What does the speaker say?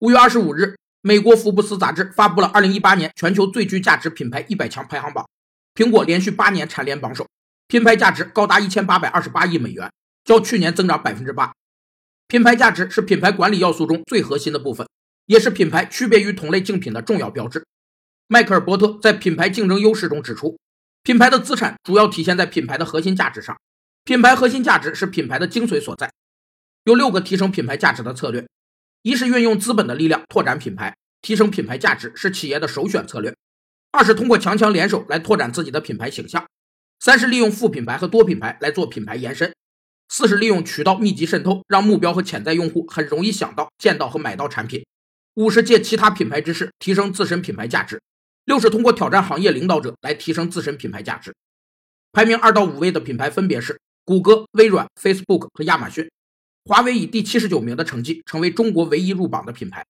五月二十五日，美国福布斯杂志发布了二零一八年全球最具价值品牌一百强排行榜，苹果连续八年蝉联榜首，品牌价值高达一千八百二十八亿美元，较去年增长百分之八。品牌价值是品牌管理要素中最核心的部分，也是品牌区别于同类竞品的重要标志。迈克尔·伯特在《品牌竞争优势》中指出，品牌的资产主要体现在品牌的核心价值上，品牌核心价值是品牌的精髓所在。有六个提升品牌价值的策略。一是运用资本的力量拓展品牌，提升品牌价值是企业的首选策略；二是通过强强联手来拓展自己的品牌形象；三是利用副品牌和多品牌来做品牌延伸；四是利用渠道密集渗透，让目标和潜在用户很容易想到、见到和买到产品；五是借其他品牌之势提升自身品牌价值；六是通过挑战行业领导者来提升自身品牌价值。排名二到五位的品牌分别是谷歌、微软、Facebook 和亚马逊。华为以第七十九名的成绩成为中国唯一入榜的品牌。